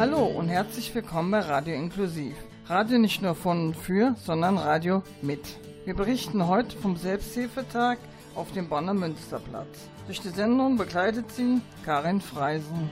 Hallo und herzlich willkommen bei Radio Inklusiv. Radio nicht nur von und für, sondern Radio mit. Wir berichten heute vom Selbsthilfetag auf dem Bonner Münsterplatz. Durch die Sendung begleitet sie Karin Freisen.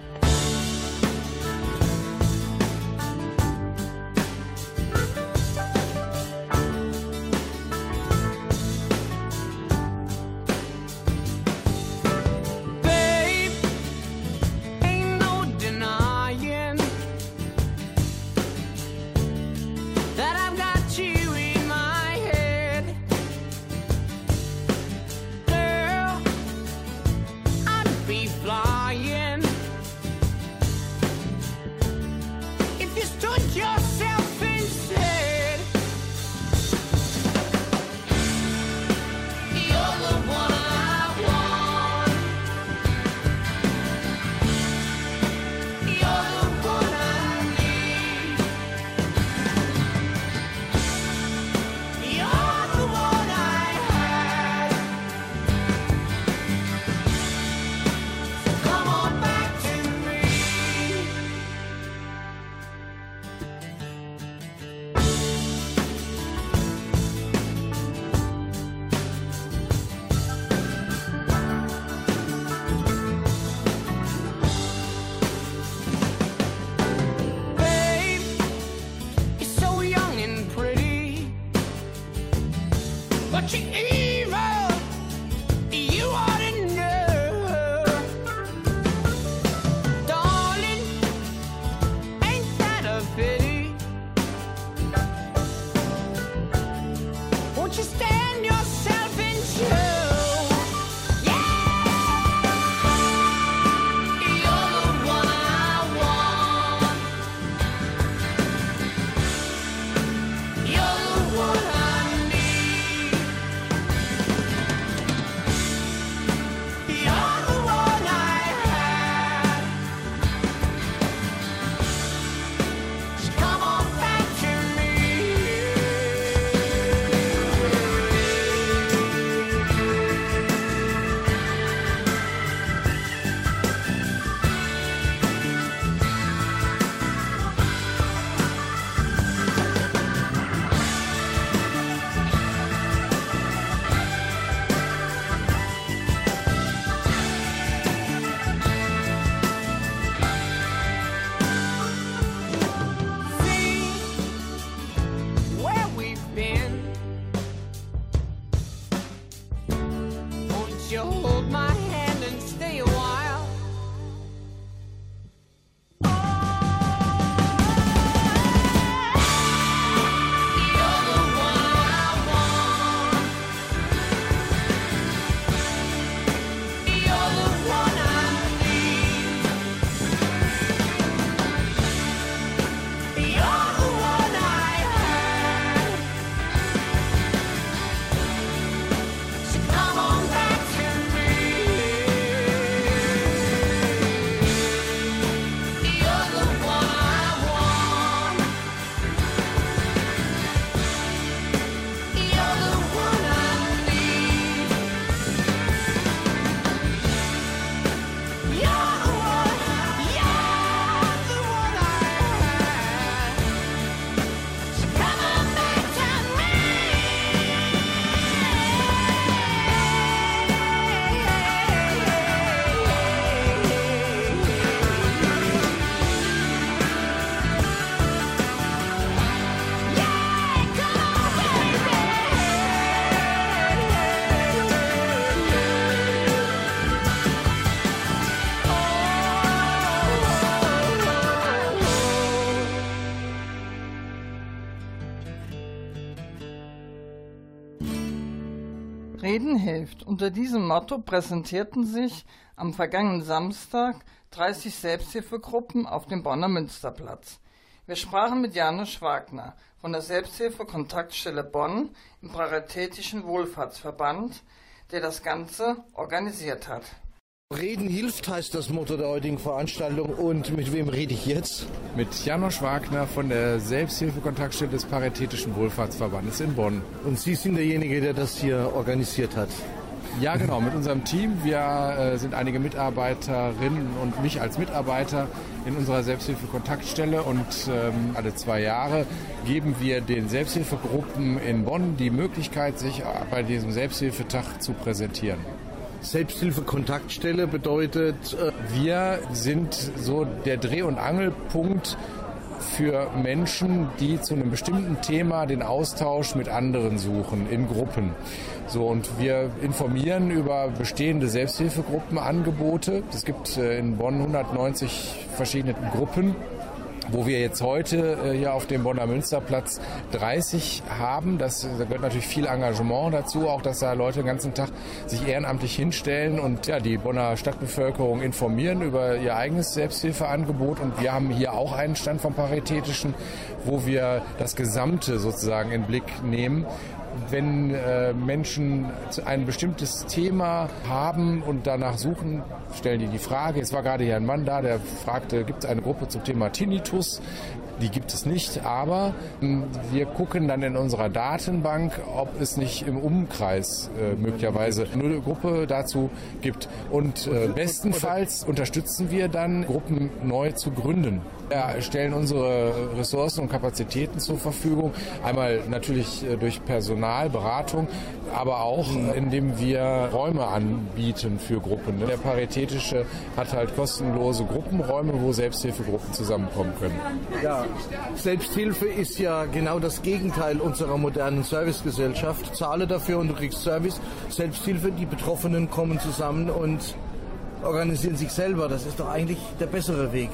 Hilft. Unter diesem Motto präsentierten sich am vergangenen Samstag 30 Selbsthilfegruppen auf dem Bonner Münsterplatz. Wir sprachen mit Janusz Wagner von der Selbsthilfe-Kontaktstelle Bonn im Paritätischen Wohlfahrtsverband, der das Ganze organisiert hat. Reden hilft heißt das Motto der heutigen Veranstaltung. Und mit wem rede ich jetzt? Mit Janosch Wagner von der Selbsthilfekontaktstelle des Paritätischen Wohlfahrtsverbandes in Bonn. Und Sie sind derjenige, der das hier organisiert hat. Ja, genau, mit unserem Team. Wir äh, sind einige Mitarbeiterinnen und mich als Mitarbeiter in unserer Selbsthilfe-Kontaktstelle und ähm, alle zwei Jahre geben wir den Selbsthilfegruppen in Bonn die Möglichkeit, sich bei diesem Selbsthilfetag zu präsentieren. Selbsthilfe-Kontaktstelle bedeutet, äh wir sind so der Dreh- und Angelpunkt für Menschen, die zu einem bestimmten Thema den Austausch mit anderen suchen in Gruppen. So und wir informieren über bestehende Selbsthilfegruppenangebote. Es gibt äh, in Bonn 190 verschiedene Gruppen wo wir jetzt heute äh, hier auf dem Bonner Münsterplatz 30 haben. Das, da gehört natürlich viel Engagement dazu, auch dass da Leute den ganzen Tag sich ehrenamtlich hinstellen und ja, die Bonner Stadtbevölkerung informieren über ihr eigenes Selbsthilfeangebot. Und wir haben hier auch einen Stand vom Paritätischen, wo wir das Gesamte sozusagen in Blick nehmen wenn äh, Menschen ein bestimmtes Thema haben und danach suchen, stellen die die Frage. Es war gerade hier ein Mann da, der fragte, gibt es eine Gruppe zum Thema Tinnitus? Die gibt es nicht, aber hm, wir gucken dann in unserer Datenbank, ob es nicht im Umkreis äh, möglicherweise eine Gruppe dazu gibt. Und äh, bestenfalls unterstützen wir dann, Gruppen neu zu gründen. Wir stellen unsere Ressourcen und Kapazitäten zur Verfügung. Einmal natürlich äh, durch Personalberatung, aber auch mhm. indem wir Räume anbieten für Gruppen. Der Paritätische hat halt kostenlose Gruppenräume, wo Selbsthilfegruppen zusammenkommen können. Ja, Selbsthilfe ist ja genau das Gegenteil unserer modernen Servicegesellschaft. Zahle dafür und du kriegst Service. Selbsthilfe, die Betroffenen kommen zusammen und organisieren sich selber. Das ist doch eigentlich der bessere Weg.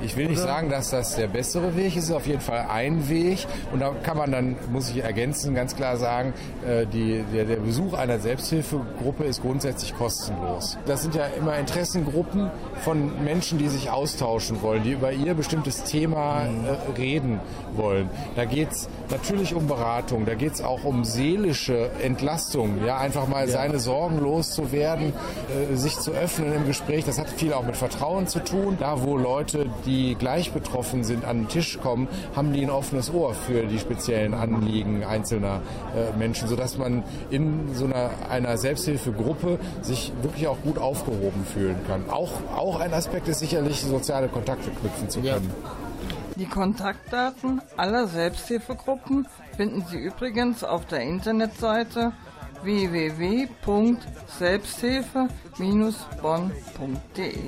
Ich will nicht sagen, dass das der bessere Weg ist, auf jeden Fall ein Weg. Und da kann man dann, muss ich ergänzen, ganz klar sagen, äh, die, der, der Besuch einer Selbsthilfegruppe ist grundsätzlich kostenlos. Das sind ja immer Interessengruppen von Menschen, die sich austauschen wollen, die über ihr bestimmtes Thema äh, reden wollen. Da geht es natürlich um Beratung, da geht es auch um seelische Entlastung, ja, einfach mal ja. seine Sorgen loszuwerden, äh, sich zu öffnen im Gespräch. Das hat viel auch mit Vertrauen zu tun. Da, wo Leute, die gleich betroffen sind, an den Tisch kommen, haben die ein offenes Ohr für die speziellen Anliegen einzelner äh, Menschen, sodass man in so einer, einer Selbsthilfegruppe sich wirklich auch gut aufgehoben fühlen kann. Auch, auch ein Aspekt ist sicherlich, soziale Kontakte knüpfen zu können. Ja. Die Kontaktdaten aller Selbsthilfegruppen finden Sie übrigens auf der Internetseite www.selbsthilfe-bonn.de.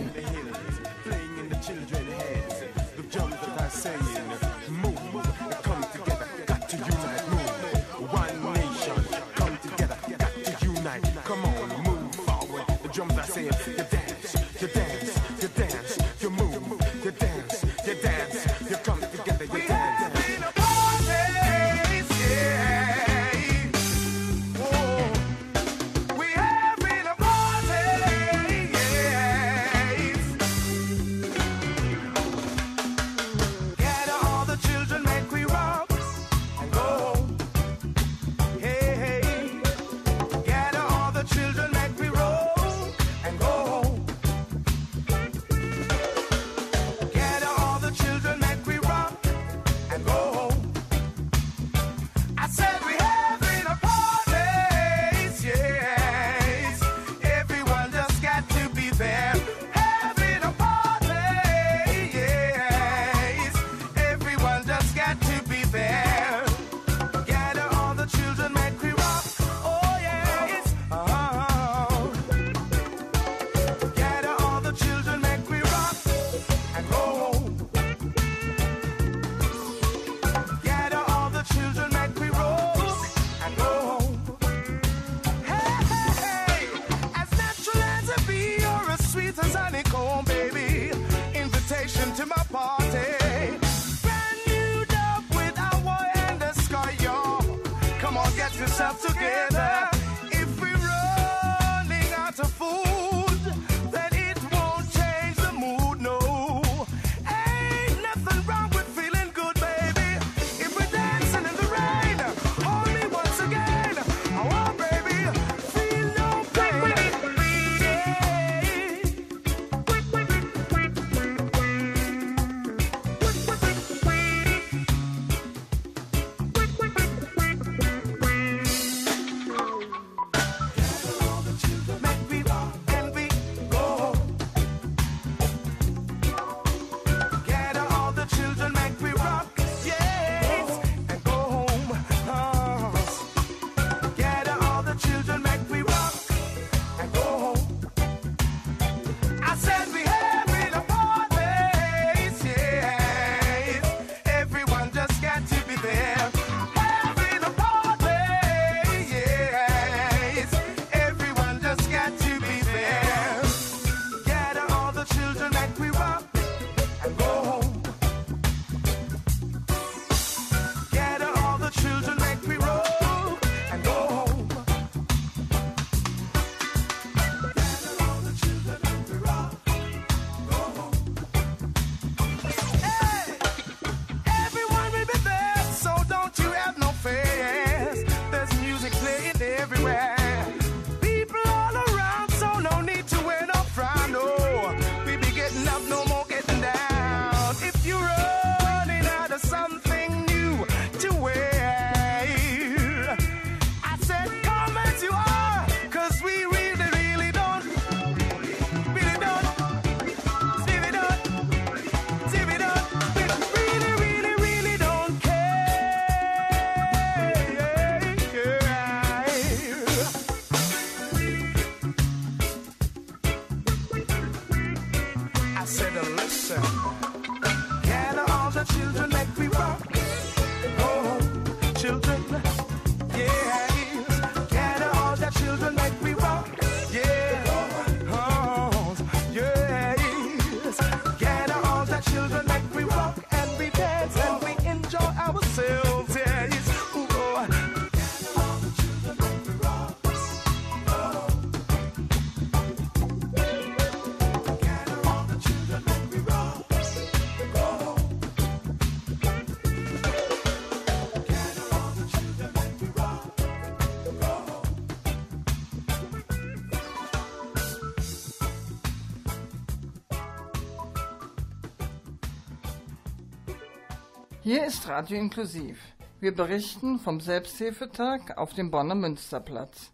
Hier ist Radio Inklusiv. Wir berichten vom Selbsthilfetag auf dem Bonner Münsterplatz.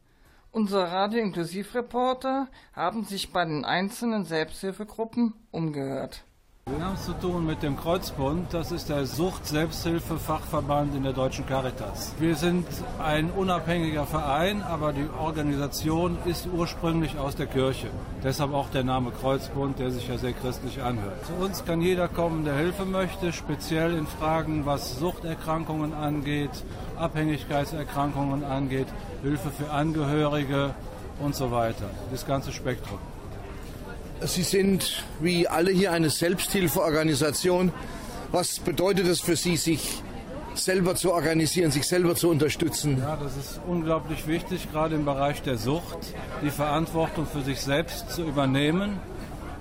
Unsere Radio Inklusiv Reporter haben sich bei den einzelnen Selbsthilfegruppen umgehört. Wir haben es zu tun mit dem Kreuzbund. Das ist der Sucht-Selbsthilfe-Fachverband in der Deutschen Caritas. Wir sind ein unabhängiger Verein, aber die Organisation ist ursprünglich aus der Kirche. Deshalb auch der Name Kreuzbund, der sich ja sehr christlich anhört. Zu uns kann jeder kommen, der Hilfe möchte, speziell in Fragen, was Suchterkrankungen angeht, Abhängigkeitserkrankungen angeht, Hilfe für Angehörige und so weiter. Das ganze Spektrum. Sie sind wie alle hier eine Selbsthilfeorganisation. Was bedeutet es für Sie, sich selber zu organisieren, sich selber zu unterstützen? Ja, das ist unglaublich wichtig, gerade im Bereich der Sucht, die Verantwortung für sich selbst zu übernehmen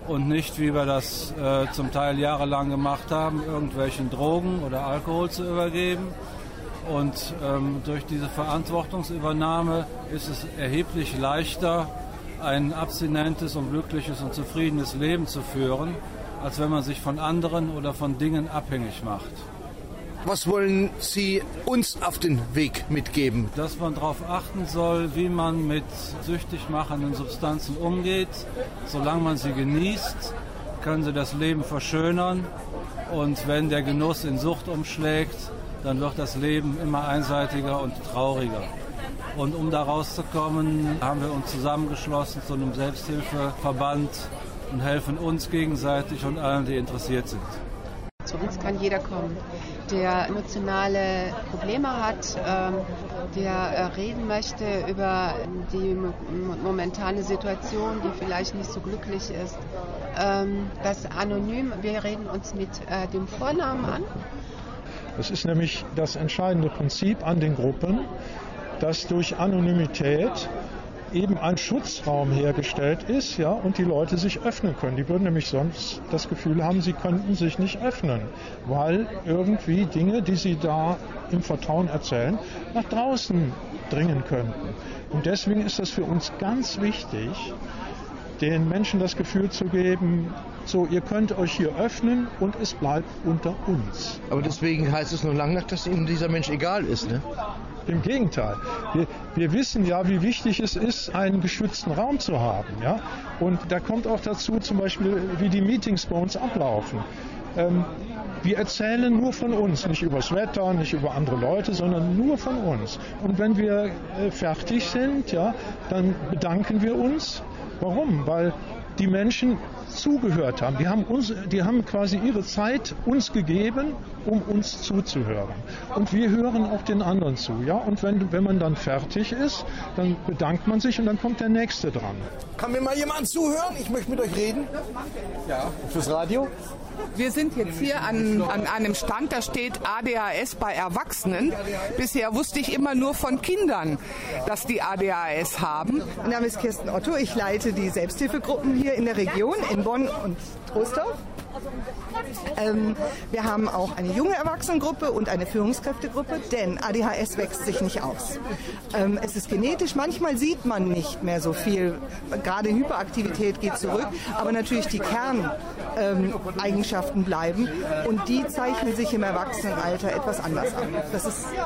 und nicht, wie wir das äh, zum Teil jahrelang gemacht haben, irgendwelchen Drogen oder Alkohol zu übergeben. Und ähm, durch diese Verantwortungsübernahme ist es erheblich leichter, ein abstinentes und glückliches und zufriedenes Leben zu führen, als wenn man sich von anderen oder von Dingen abhängig macht. Was wollen Sie uns auf den Weg mitgeben? Dass man darauf achten soll, wie man mit süchtig machenden Substanzen umgeht. Solange man sie genießt, können sie das Leben verschönern. Und wenn der Genuss in Sucht umschlägt, dann wird das Leben immer einseitiger und trauriger. Und um da rauszukommen, haben wir uns zusammengeschlossen zu einem Selbsthilfeverband und helfen uns gegenseitig und allen, die interessiert sind. Zu uns kann jeder kommen, der emotionale Probleme hat, ähm, der äh, reden möchte über die momentane Situation, die vielleicht nicht so glücklich ist. Ähm, das anonym, wir reden uns mit äh, dem Vornamen an. Das ist nämlich das entscheidende Prinzip an den Gruppen dass durch Anonymität eben ein Schutzraum hergestellt ist, ja, und die Leute sich öffnen können. Die würden nämlich sonst das Gefühl haben, sie könnten sich nicht öffnen, weil irgendwie Dinge, die sie da im Vertrauen erzählen, nach draußen dringen könnten. Und deswegen ist das für uns ganz wichtig, den Menschen das Gefühl zu geben, so, ihr könnt euch hier öffnen und es bleibt unter uns. Aber deswegen heißt es nur lange nicht, dass Ihnen dieser Mensch egal ist, ne? Im Gegenteil. Wir, wir, wissen ja, wie wichtig es ist, einen geschützten Raum zu haben. Ja? Und da kommt auch dazu zum Beispiel, wie die Meetings bei uns ablaufen. Ähm, wir erzählen nur von uns, nicht übers Wetter, nicht über andere Leute, sondern nur von uns. Und wenn wir äh, fertig sind, ja, dann bedanken wir uns. Warum? Weil die Menschen zugehört haben. Die haben, uns, die haben quasi ihre Zeit uns gegeben, um uns zuzuhören. Und wir hören auch den anderen zu. Ja? Und wenn, wenn man dann fertig ist, dann bedankt man sich und dann kommt der Nächste dran. Kann mir mal jemand zuhören? Ich möchte mit euch reden. Ja. Fürs Radio? Wir sind jetzt hier an, an einem Stand, da steht ADHS bei Erwachsenen. Bisher wusste ich immer nur von Kindern, dass die ADHS haben. Mein Name ist Kirsten Otto. Ich leite die Selbsthilfegruppen hier in der Region, in Bonn und Trostorf. Ähm, wir haben auch eine junge Erwachsenengruppe und eine Führungskräftegruppe, denn ADHS wächst sich nicht aus. Ähm, es ist genetisch, manchmal sieht man nicht mehr so viel, gerade Hyperaktivität geht zurück, aber natürlich die Kerneigenschaften ähm, bleiben und die zeichnen sich im Erwachsenenalter etwas anders an.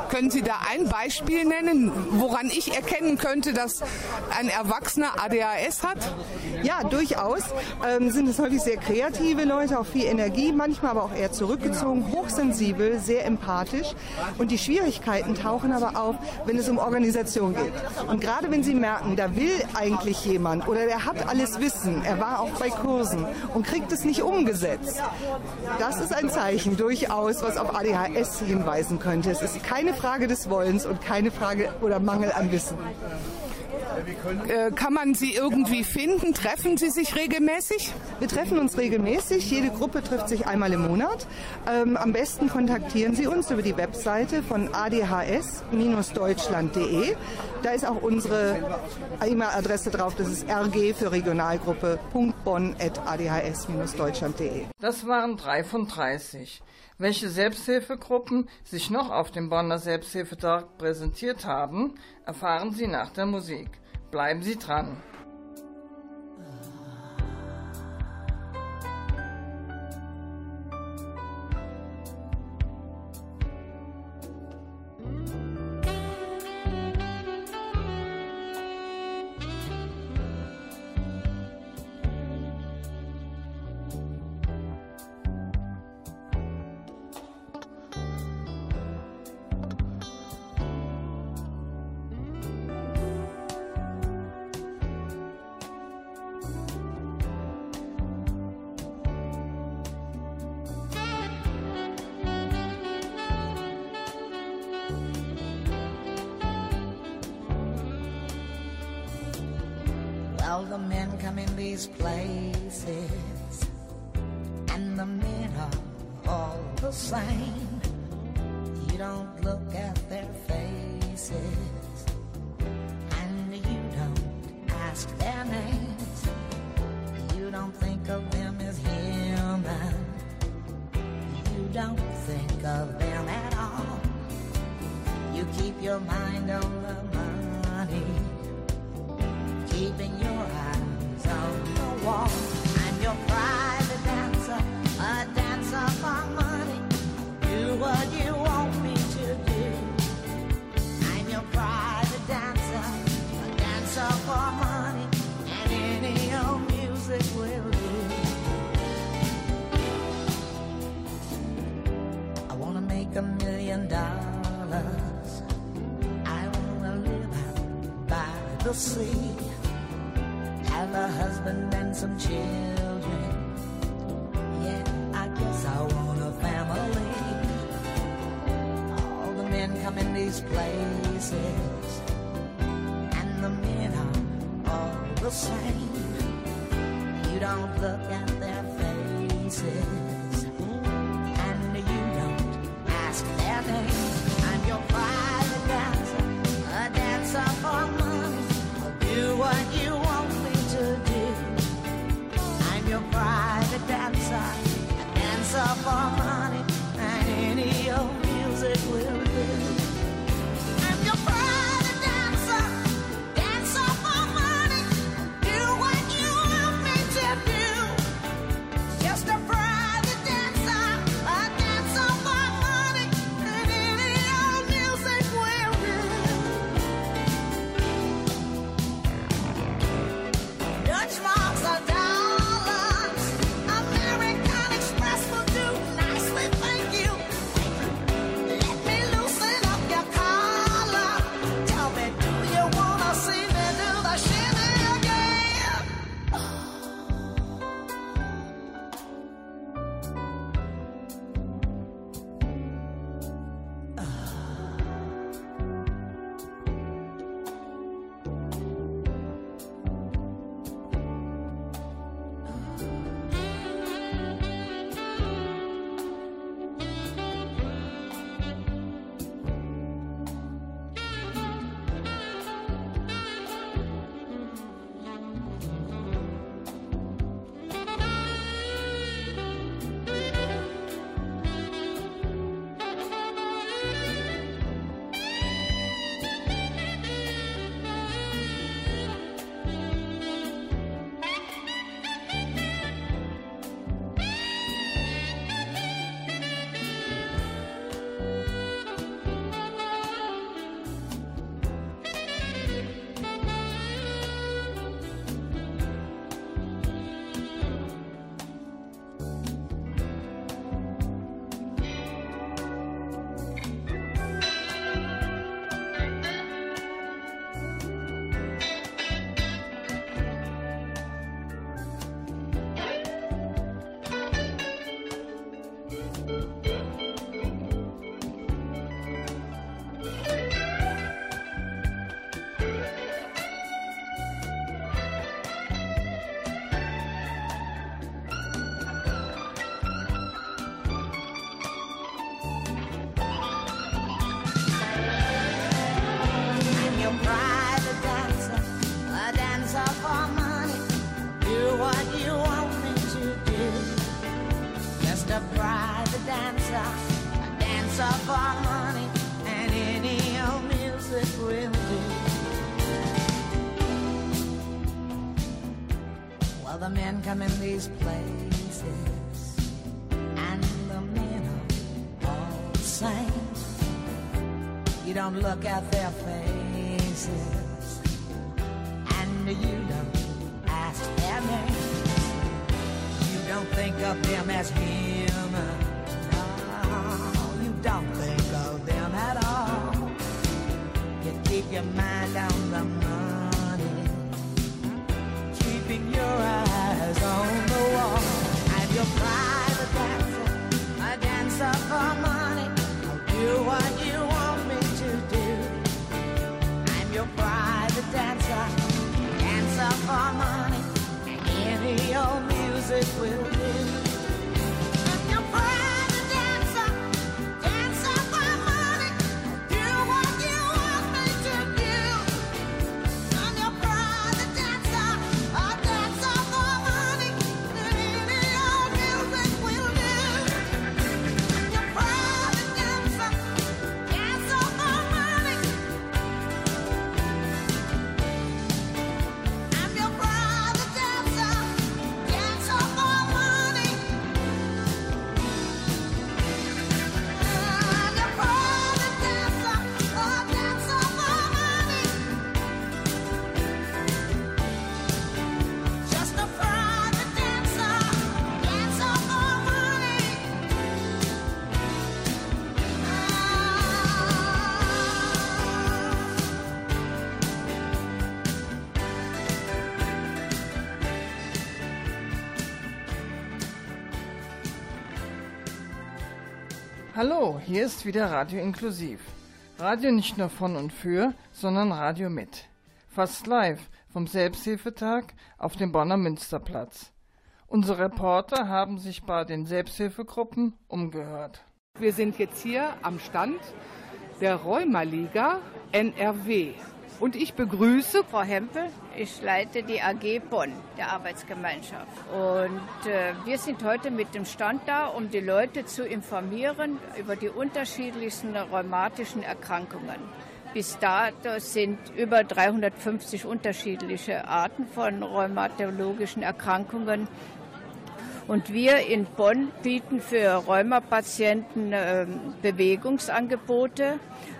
Können Sie da ein Beispiel nennen, woran ich erkennen könnte, dass ein Erwachsener ADHS hat? Ja, durchaus. Ähm, sind es häufig sehr kreative Leute, auch viel Energie, manchmal aber auch eher zurückgezogen, hochsensibel, sehr empathisch. Und die Schwierigkeiten tauchen aber auf, wenn es um Organisation geht. Und gerade wenn Sie merken, da will eigentlich jemand oder der hat alles Wissen, er war auch bei Kursen und kriegt es nicht umgesetzt, das ist ein Zeichen durchaus, was auf ADHS hinweisen könnte. Es ist keine Frage des Wollens und keine Frage oder Mangel an Wissen. Äh, kann man Sie irgendwie finden? Treffen Sie sich regelmäßig? Wir treffen uns regelmäßig. Jede Gruppe trifft sich einmal im Monat. Ähm, am besten kontaktieren Sie uns über die Webseite von adhs-deutschland.de. Da ist auch unsere E-Mail-Adresse drauf. Das ist rg für Regionalgruppe.bonn.adhs-deutschland.de. Das waren drei von 30. Welche Selbsthilfegruppen sich noch auf dem Bonner Selbsthilfetag präsentiert haben, erfahren Sie nach der Musik. Bleiben Sie dran. to see, Have a husband and some children. Yeah, I guess I want a family. All the men come in these places, and the men are all the same. You don't look at their faces. You don't look at their faces, and you don't ask their name. You don't think of them as human. No, you don't think of them at all. You keep your mind on the money, keeping your eyes on the wall, and your pride. harmony. Any old music will. Hallo, hier ist wieder Radio Inklusiv. Radio nicht nur von und für, sondern Radio mit. Fast live vom Selbsthilfetag auf dem Bonner Münsterplatz. Unsere Reporter haben sich bei den Selbsthilfegruppen umgehört. Wir sind jetzt hier am Stand der Rheumaliga NRW. Und ich begrüße Frau Hempel. Ich leite die AG Bonn, der Arbeitsgemeinschaft. Und äh, wir sind heute mit dem Stand da, um die Leute zu informieren über die unterschiedlichsten rheumatischen Erkrankungen. Bis dato sind über 350 unterschiedliche Arten von rheumatologischen Erkrankungen und wir in Bonn bieten für Rheumapatienten äh, Bewegungsangebote,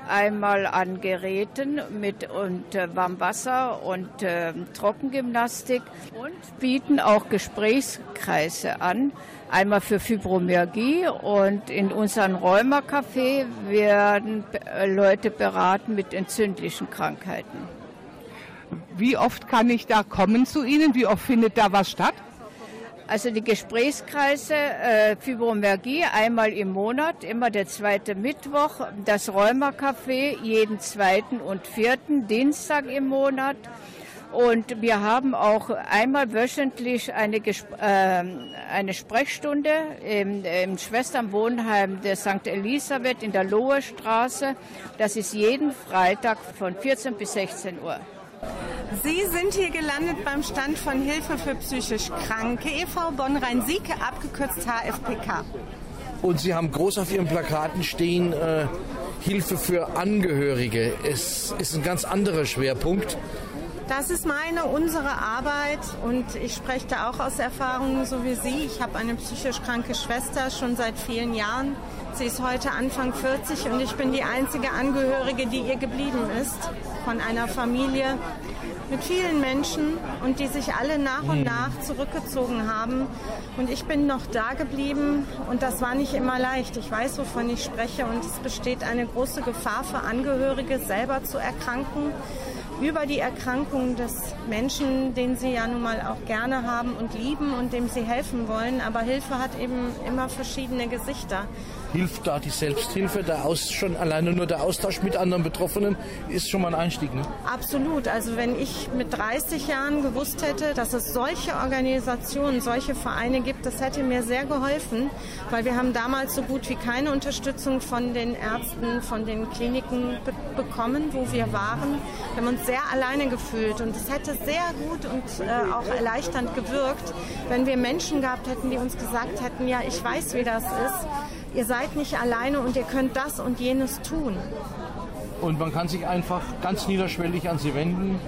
einmal an Geräten mit und äh, Warmwasser und äh, Trockengymnastik und bieten auch Gesprächskreise an, einmal für Fibromyalgie und in unserem Rheumacafé werden äh, Leute beraten mit entzündlichen Krankheiten. Wie oft kann ich da kommen zu Ihnen? Wie oft findet da was statt? Also die Gesprächskreise äh, Fibromyalgie einmal im Monat, immer der zweite Mittwoch, das Rheumacafé jeden zweiten und vierten Dienstag im Monat. Und wir haben auch einmal wöchentlich eine, äh, eine Sprechstunde im, im Schwesternwohnheim der St. Elisabeth in der Lohe Straße. Das ist jeden Freitag von 14 bis 16 Uhr. Sie sind hier gelandet beim Stand von Hilfe für psychisch Kranke e.V. Bonn-Rhein-Sieg, abgekürzt HFPK. Und Sie haben groß auf Ihren Plakaten stehen, äh, Hilfe für Angehörige. Es ist ein ganz anderer Schwerpunkt. Das ist meine, unsere Arbeit und ich spreche da auch aus Erfahrung, so wie Sie. Ich habe eine psychisch kranke Schwester schon seit vielen Jahren. Sie ist heute Anfang 40 und ich bin die einzige Angehörige, die ihr geblieben ist von einer Familie mit vielen Menschen und die sich alle nach und nach zurückgezogen haben. Und ich bin noch da geblieben und das war nicht immer leicht. Ich weiß, wovon ich spreche und es besteht eine große Gefahr für Angehörige, selber zu erkranken über die Erkrankung des Menschen, den sie ja nun mal auch gerne haben und lieben und dem sie helfen wollen. Aber Hilfe hat eben immer verschiedene Gesichter hilft da die Selbsthilfe, der Aus, schon alleine nur der Austausch mit anderen Betroffenen ist schon mal ein Einstieg. Ne? Absolut. Also wenn ich mit 30 Jahren gewusst hätte, dass es solche Organisationen, solche Vereine gibt, das hätte mir sehr geholfen, weil wir haben damals so gut wie keine Unterstützung von den Ärzten, von den Kliniken be bekommen, wo wir waren. Wir haben uns sehr alleine gefühlt und es hätte sehr gut und äh, auch erleichternd gewirkt, wenn wir Menschen gehabt hätten, die uns gesagt hätten, ja, ich weiß, wie das ist ihr seid nicht alleine und ihr könnt das und jenes tun. Und man kann sich einfach ganz niederschwellig an sie wenden,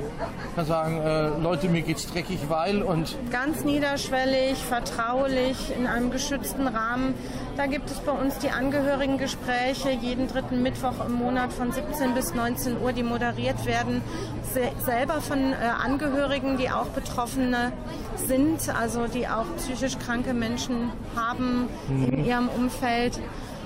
kann sagen, äh, Leute, mir geht's dreckig, weil und ganz niederschwellig, vertraulich, in einem geschützten Rahmen. Da gibt es bei uns die Angehörigengespräche jeden dritten Mittwoch im Monat von 17 bis 19 Uhr, die moderiert werden, se selber von äh, Angehörigen, die auch Betroffene sind, also die auch psychisch kranke Menschen haben mhm. in ihrem Umfeld.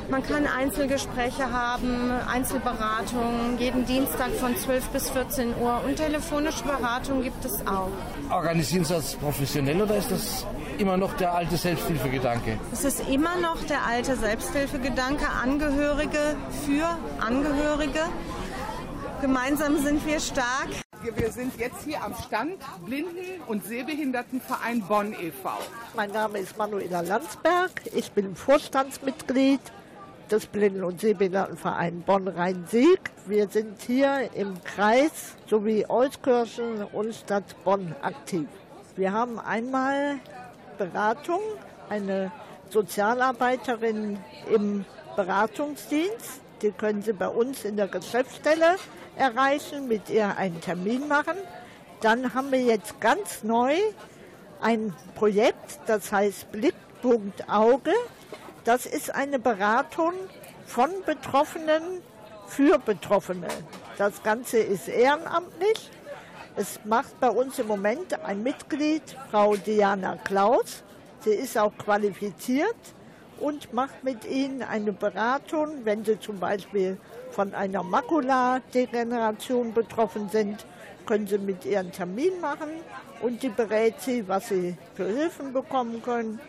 Man kann Einzelgespräche haben, Einzelberatungen, jeden Dienstag von 12 bis 14 Uhr und telefonische Beratung gibt es auch. Organisieren Sie das professionell oder ist das immer noch der alte Selbsthilfegedanke? Es ist immer noch der alte Selbsthilfegedanke, Angehörige für Angehörige. Gemeinsam sind wir stark. Wir sind jetzt hier am Stand Blinden- und Sehbehindertenverein Bonn e.V. Mein Name ist Manuela Landsberg. Ich bin Vorstandsmitglied des Blinden- und Sehbehindertenvereins Bonn-Rhein-Sieg. Wir sind hier im Kreis sowie Euskirchen und Stadt Bonn aktiv. Wir haben einmal Beratung, eine Sozialarbeiterin im Beratungsdienst. Die können Sie bei uns in der Geschäftsstelle erreichen, mit ihr einen Termin machen. Dann haben wir jetzt ganz neu ein Projekt, das heißt Blickpunkt Auge. Das ist eine Beratung von Betroffenen für Betroffene. Das Ganze ist ehrenamtlich. Es macht bei uns im Moment ein Mitglied, Frau Diana Klaus. Sie ist auch qualifiziert und macht mit ihnen eine Beratung, wenn sie zum Beispiel von einer Makuladegeneration betroffen sind, können sie mit ihren Termin machen und die berät sie, was sie für Hilfen bekommen können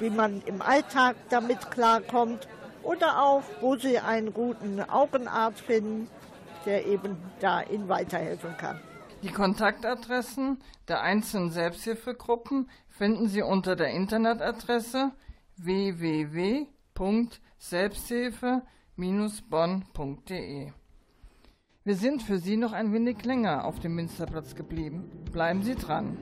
wie man im Alltag damit klarkommt oder auch, wo Sie einen guten Augenarzt finden, der eben da Ihnen weiterhelfen kann. Die Kontaktadressen der einzelnen Selbsthilfegruppen finden Sie unter der Internetadresse www.selbsthilfe-bonn.de. Wir sind für Sie noch ein wenig länger auf dem Münsterplatz geblieben. Bleiben Sie dran.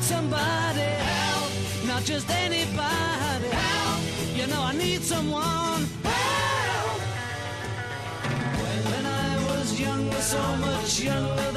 Need somebody help, not just anybody help. You know I need someone help. When I was younger, so much younger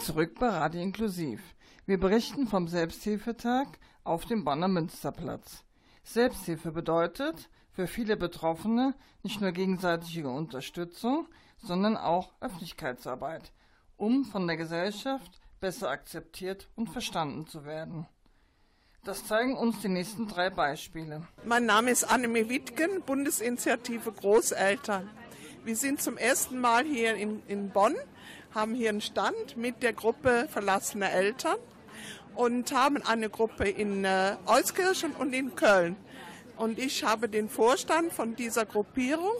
zurück bei Radio Inklusiv. Wir berichten vom Selbsthilfetag auf dem Bonner Münsterplatz. Selbsthilfe bedeutet für viele Betroffene nicht nur gegenseitige Unterstützung, sondern auch Öffentlichkeitsarbeit, um von der Gesellschaft besser akzeptiert und verstanden zu werden. Das zeigen uns die nächsten drei Beispiele. Mein Name ist Annemie Wittgen, Bundesinitiative Großeltern. Wir sind zum ersten Mal hier in, in Bonn, haben hier einen Stand mit der Gruppe verlassener Eltern und haben eine Gruppe in äh, Euskirchen und in Köln. Und ich habe den Vorstand von dieser Gruppierung,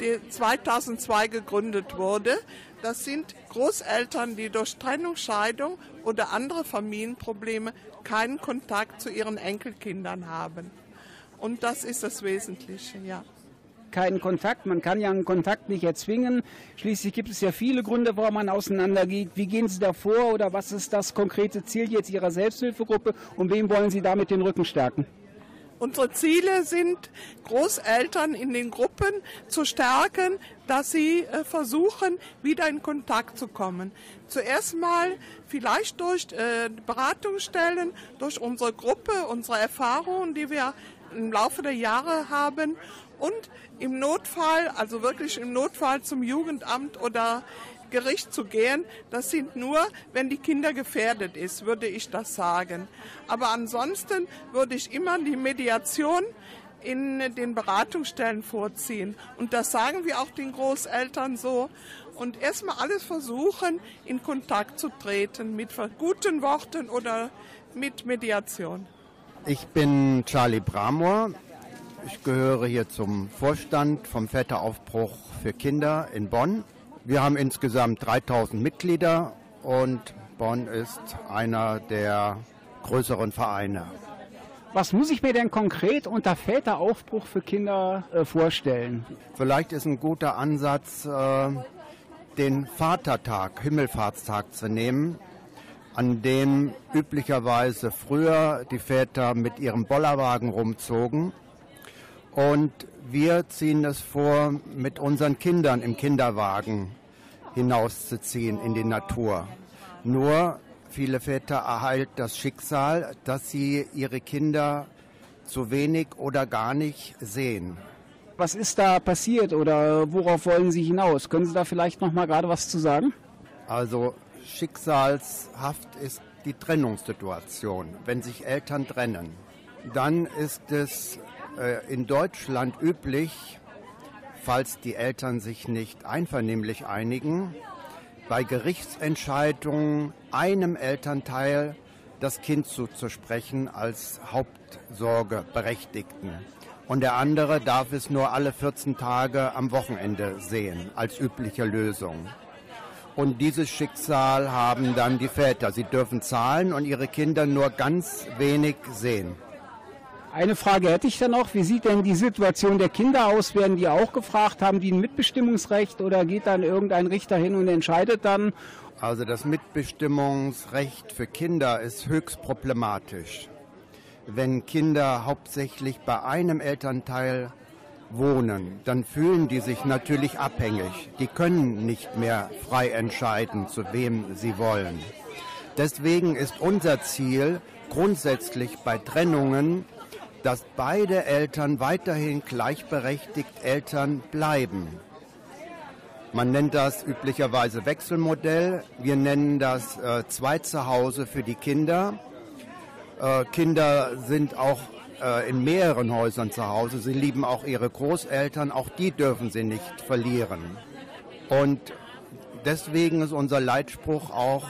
die 2002 gegründet wurde. Das sind Großeltern, die durch Trennung, Scheidung oder andere Familienprobleme keinen Kontakt zu ihren Enkelkindern haben. Und das ist das Wesentliche, ja keinen Kontakt. Man kann ja einen Kontakt nicht erzwingen. Schließlich gibt es ja viele Gründe, warum man auseinandergeht. Wie gehen Sie da vor oder was ist das konkrete Ziel jetzt Ihrer Selbsthilfegruppe und wem wollen Sie damit den Rücken stärken? Unsere Ziele sind, Großeltern in den Gruppen zu stärken, dass sie äh, versuchen, wieder in Kontakt zu kommen. Zuerst mal vielleicht durch äh, Beratungsstellen, durch unsere Gruppe, unsere Erfahrungen, die wir im Laufe der Jahre haben und im Notfall, also wirklich im Notfall zum Jugendamt oder Gericht zu gehen, das sind nur, wenn die Kinder gefährdet ist, würde ich das sagen. Aber ansonsten würde ich immer die Mediation in den Beratungsstellen vorziehen. Und das sagen wir auch den Großeltern so. Und erstmal alles versuchen, in Kontakt zu treten mit guten Worten oder mit Mediation. Ich bin Charlie Bramor. Ich gehöre hier zum Vorstand vom Väteraufbruch für Kinder in Bonn. Wir haben insgesamt 3000 Mitglieder und Bonn ist einer der größeren Vereine. Was muss ich mir denn konkret unter Väteraufbruch für Kinder äh, vorstellen? Vielleicht ist ein guter Ansatz, äh, den Vatertag, Himmelfahrtstag zu nehmen, an dem üblicherweise früher die Väter mit ihrem Bollerwagen rumzogen. Und wir ziehen es vor, mit unseren Kindern im Kinderwagen hinauszuziehen in die Natur. Nur viele Väter ereilt das Schicksal, dass sie ihre Kinder zu wenig oder gar nicht sehen. Was ist da passiert oder worauf wollen Sie hinaus? Können Sie da vielleicht noch mal gerade was zu sagen? Also schicksalshaft ist die Trennungssituation, wenn sich Eltern trennen. Dann ist es äh, in Deutschland üblich, falls die Eltern sich nicht einvernehmlich einigen, bei Gerichtsentscheidungen einem Elternteil das Kind zuzusprechen als Hauptsorgeberechtigten. Und der andere darf es nur alle 14 Tage am Wochenende sehen, als übliche Lösung. Und dieses Schicksal haben dann die Väter. Sie dürfen zahlen und ihre Kinder nur ganz wenig sehen. Eine Frage hätte ich dann noch. Wie sieht denn die Situation der Kinder aus? Werden die auch gefragt? Haben die ein Mitbestimmungsrecht oder geht dann irgendein Richter hin und entscheidet dann? Also das Mitbestimmungsrecht für Kinder ist höchst problematisch. Wenn Kinder hauptsächlich bei einem Elternteil wohnen, dann fühlen die sich natürlich abhängig. Die können nicht mehr frei entscheiden, zu wem sie wollen. Deswegen ist unser Ziel grundsätzlich bei Trennungen, dass beide Eltern weiterhin gleichberechtigt Eltern bleiben. Man nennt das üblicherweise Wechselmodell. Wir nennen das äh, Zweitzuhause für die Kinder. Äh, Kinder sind auch äh, in mehreren Häusern zu Hause. Sie lieben auch ihre Großeltern. Auch die dürfen sie nicht verlieren. Und deswegen ist unser Leitspruch auch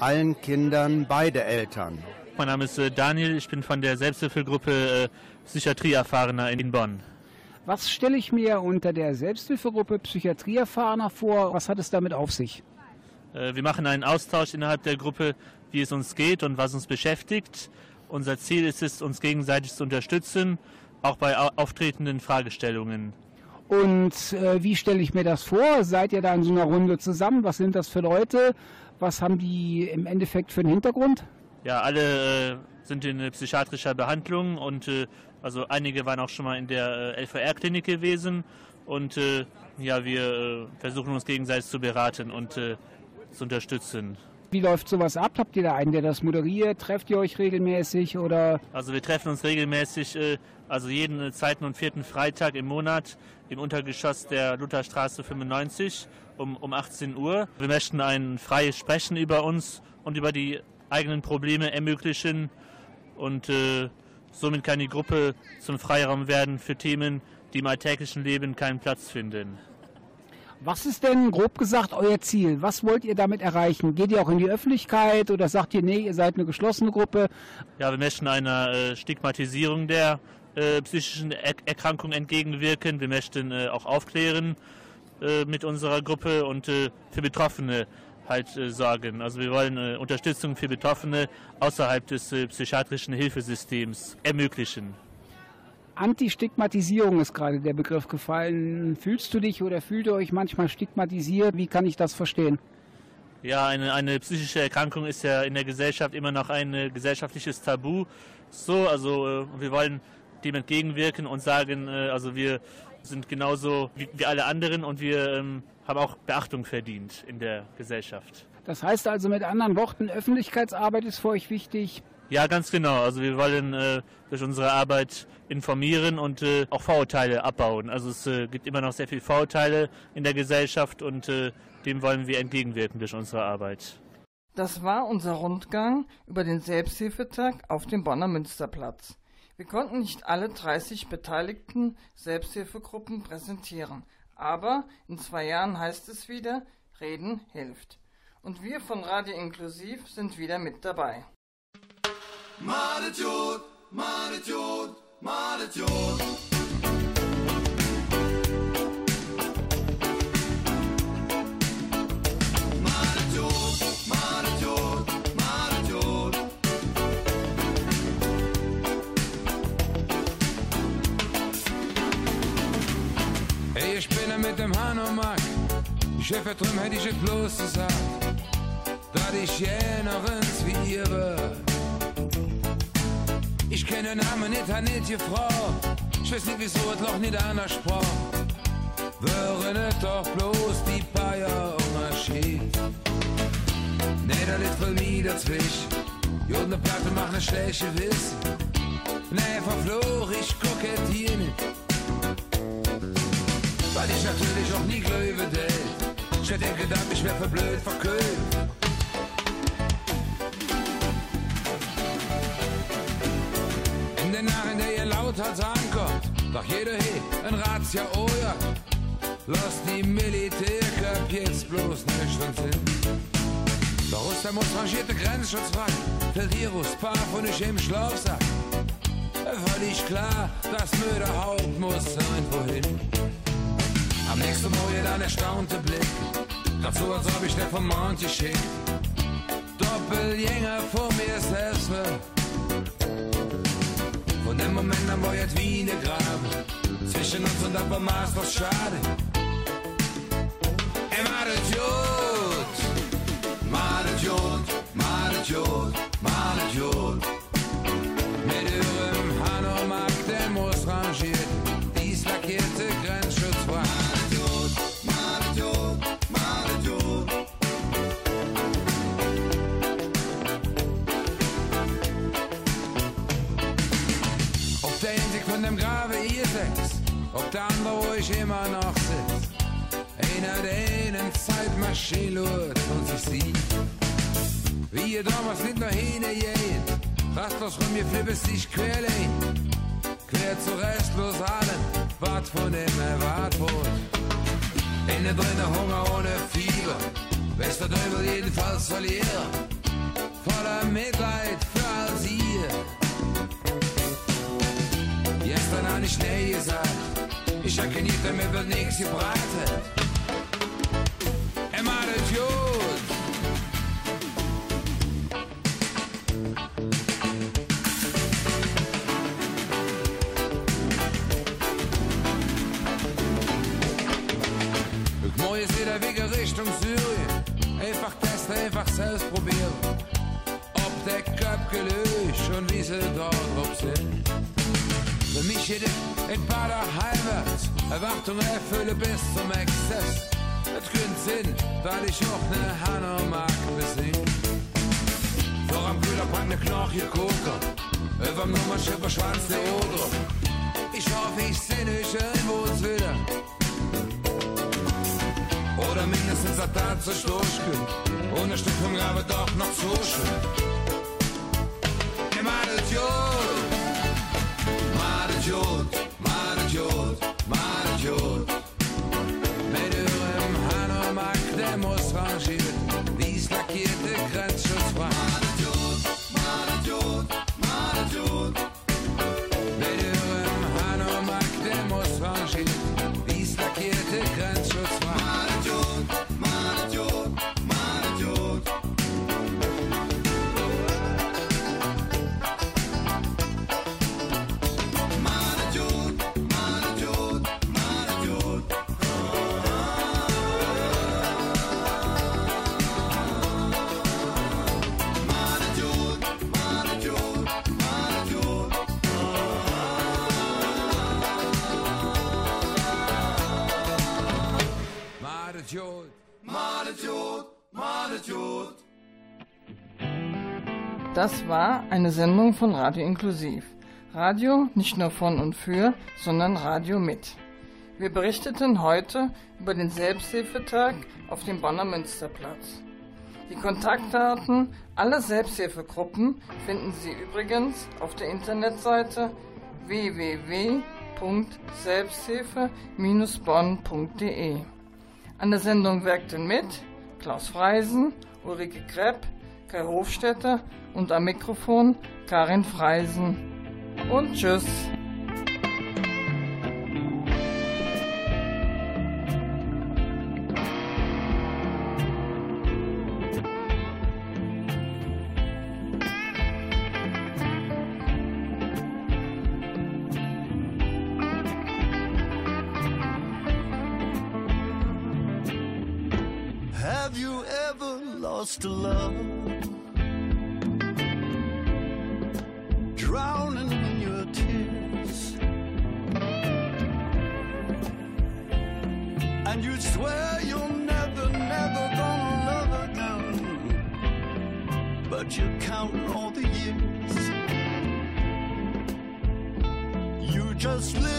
allen Kindern beide Eltern. Mein Name ist äh, Daniel, ich bin von der Selbsthilfegruppe äh, Psychiatrieerfahrener in Bonn. Was stelle ich mir unter der Selbsthilfegruppe Psychiatrieerfahrener vor? Was hat es damit auf sich? Äh, wir machen einen Austausch innerhalb der Gruppe, wie es uns geht und was uns beschäftigt. Unser Ziel ist es, uns gegenseitig zu unterstützen, auch bei auftretenden Fragestellungen. Und äh, wie stelle ich mir das vor? Seid ihr da in so einer Runde zusammen? Was sind das für Leute? Was haben die im Endeffekt für einen Hintergrund? Ja, alle äh, sind in psychiatrischer Behandlung und äh, also einige waren auch schon mal in der äh, LVR-Klinik gewesen und äh, ja, wir äh, versuchen uns gegenseitig zu beraten und zu unterstützen. Wie läuft sowas ab? Habt ihr da einen, der das moderiert? Trefft ihr euch regelmäßig oder? Also wir treffen uns regelmäßig, also jeden zweiten und vierten Freitag im Monat im Untergeschoss der Lutherstraße 95 um, um 18 Uhr. Wir möchten ein freies Sprechen über uns und über die eigenen Probleme ermöglichen und äh, somit kann die Gruppe zum Freiraum werden für Themen, die im alltäglichen Leben keinen Platz finden. Was ist denn grob gesagt euer Ziel? Was wollt ihr damit erreichen? Geht ihr auch in die Öffentlichkeit oder sagt ihr, nee, ihr seid eine geschlossene Gruppe? Ja, wir möchten einer äh, Stigmatisierung der äh, psychischen er Erkrankung entgegenwirken. Wir möchten äh, auch aufklären äh, mit unserer Gruppe und äh, für Betroffene halt äh, sorgen. Also wir wollen Unterstützung für Betroffene außerhalb des psychiatrischen Hilfesystems ermöglichen. Antistigmatisierung ist gerade der Begriff gefallen. Fühlst du dich oder fühlt ihr euch manchmal stigmatisiert? Wie kann ich das verstehen? Ja, eine, eine psychische Erkrankung ist ja in der Gesellschaft immer noch ein äh, gesellschaftliches Tabu. So, also äh, wir wollen dem entgegenwirken und sagen, äh, also wir sind genauso wie, wie alle anderen und wir ähm, haben auch Beachtung verdient in der Gesellschaft. Das heißt also mit anderen Worten, Öffentlichkeitsarbeit ist für euch wichtig, ja, ganz genau. Also wir wollen äh, durch unsere Arbeit informieren und äh, auch Vorurteile abbauen. Also es äh, gibt immer noch sehr viele Vorurteile in der Gesellschaft und äh, dem wollen wir entgegenwirken durch unsere Arbeit. Das war unser Rundgang über den Selbsthilfetag auf dem Bonner Münsterplatz. Wir konnten nicht alle 30 beteiligten Selbsthilfegruppen präsentieren, aber in zwei Jahren heißt es wieder, Reden hilft. Und wir von Radio Inklusiv sind wieder mit dabei. Maletjord, Maletjord. Hey, Hanomag. Die Chefin drum hätte ich es bloß gesagt. Da ich jenerens wie ihre ich kenne den Namen nicht, han nicht gefragt. Ich weiß nicht, wieso es noch nicht einer sprach. Wäre nicht doch bloß die Jahre Unterschied. Nee, da liegt voll mir dazwischen. Jodne Platte macht ne schlechte Wiss. Nee, verfluch, ich kokettiere nicht. Weil ich natürlich auch nie glöwe Ich hätte gedacht, ich wär verblöd, verköhlt. nach, in der ihr lauthals ankommt. Doch jeder he, ein Razzia, oh ja. Lass die Militärkörper jetzt bloß nicht uns hin. Der Russland muss rangierte Grenzschutz rein. Der Virus, paar von ich im Schlafsack. Völlig klar, das müde Haupt muss sein, wohin. Am nächsten Morgen dann erstaunte Blick. So, als ob ich der vom Mond geschickt. Doppelgänger vor mir selbst. Und im Moment am jetzt wie eine Graben zwischen uns und aber Maß was schade. Er macht Jod, macht Jod, macht Jod, macht Jod. Von dem Grave einsetzt, ob der andere, ich immer noch sitz. Einer, der einen Zeitmaschine schaut und sich sieht. Wie ihr damals nicht nur hingehen, rastlos rum, ihr flippest dich querlehn. Quer zu restlos allem, wart von dem erwart wurde. Innen drinnen Hunger ohne Fieber, der Teufel jedenfalls verlieren. Voller Mitleid für Gestern habe ich nee gesagt, ich hab geniet, damit wird nichts gebreitet. Er macht es gut. Das Neue ist wieder Weg Richtung Syrien. Einfach testen, einfach selbst probieren. Ob der Kopf gelöst schon wie sie dort drauf sind. Für mich es ein paar Tage heimwärts. Erwartungen erfüllen bis zum Exzess. Es könnte Sinn, weil ich auch ne Hanomag besing. Vor am Kühlerbrand ne Knoche Koker. Überm Nummernschiff verschwanz der Oder. Ich hoffe, ich seh nicht irgendwo wieder. Oder mindestens ein Tat zur Stoßkühl. Ohne Stück vom Grabe doch noch so schön. Ihr macht es eine Sendung von Radio Inklusiv. Radio nicht nur von und für, sondern Radio mit. Wir berichteten heute über den Selbsthilfetag auf dem Bonner Münsterplatz. Die Kontaktdaten aller Selbsthilfegruppen finden Sie übrigens auf der Internetseite www.selbsthilfe-bonn.de. An der Sendung wirkten mit Klaus Freisen, Ulrike Krepp, Kai Hofstetter und am Mikrofon Karin Freisen. Und tschüss. Have you ever lost a love? But you're counting all the years. You just live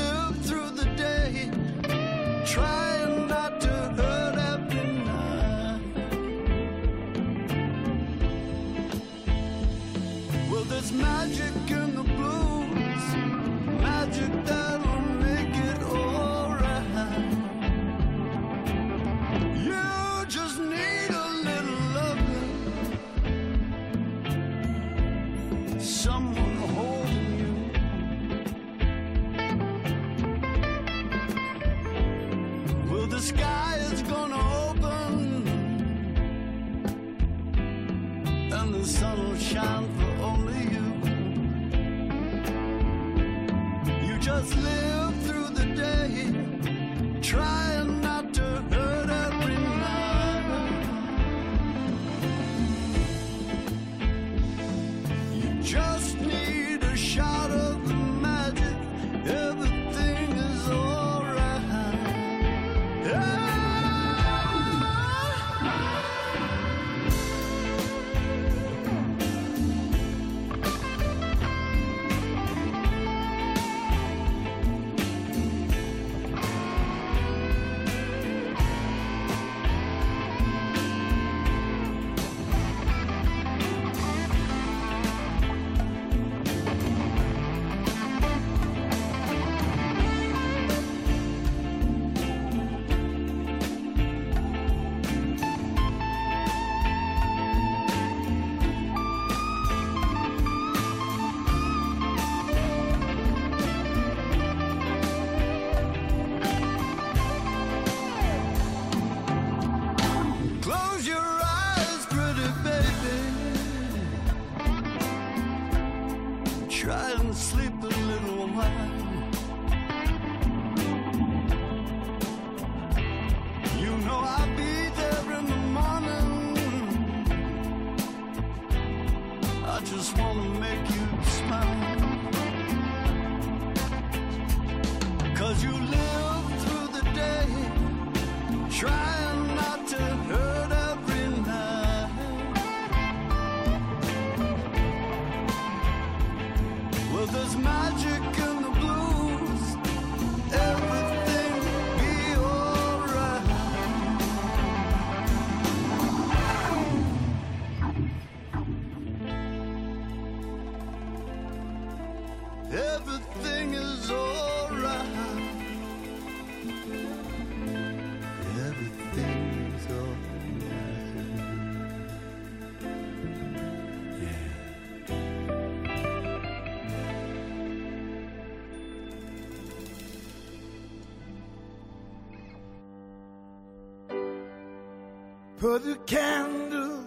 Put a candle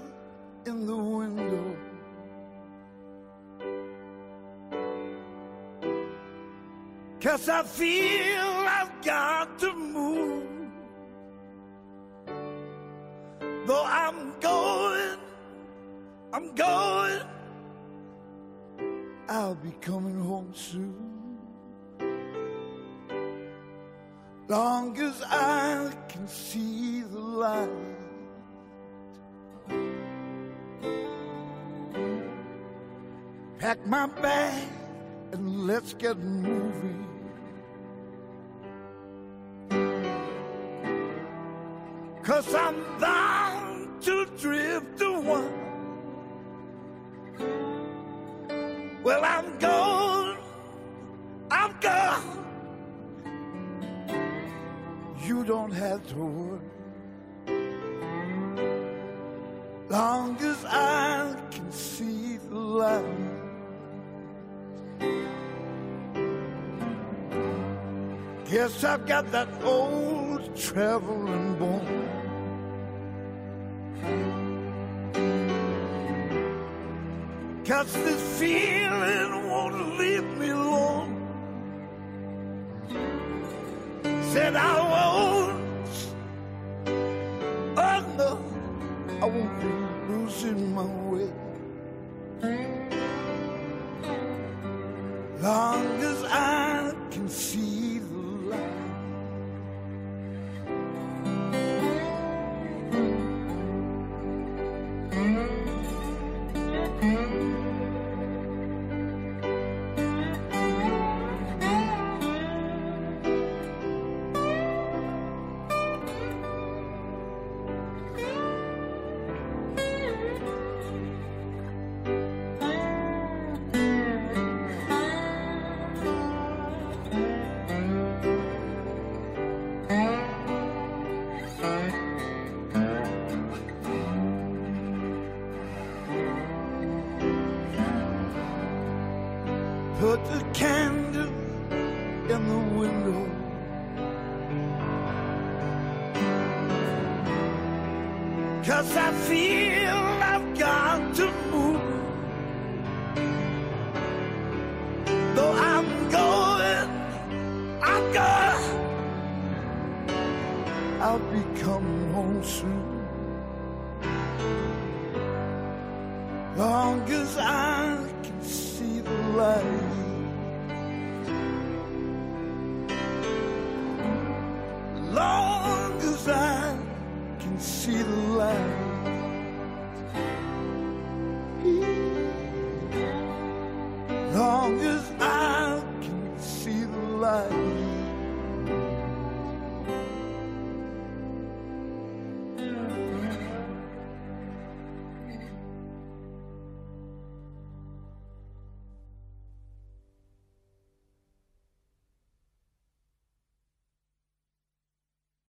in the window. Cause I feel I've got to move. Though I'm going, I'm going, I'll be coming home soon. Long as I can see the light. Pack my bag and let's get moving. Cause I'm bound to drift to away. Well, I'm gone. I'm gone. You don't have to worry. Long as I can see the light. Guess I've got that old traveling bone. Cause this feeling won't leave me alone. Said I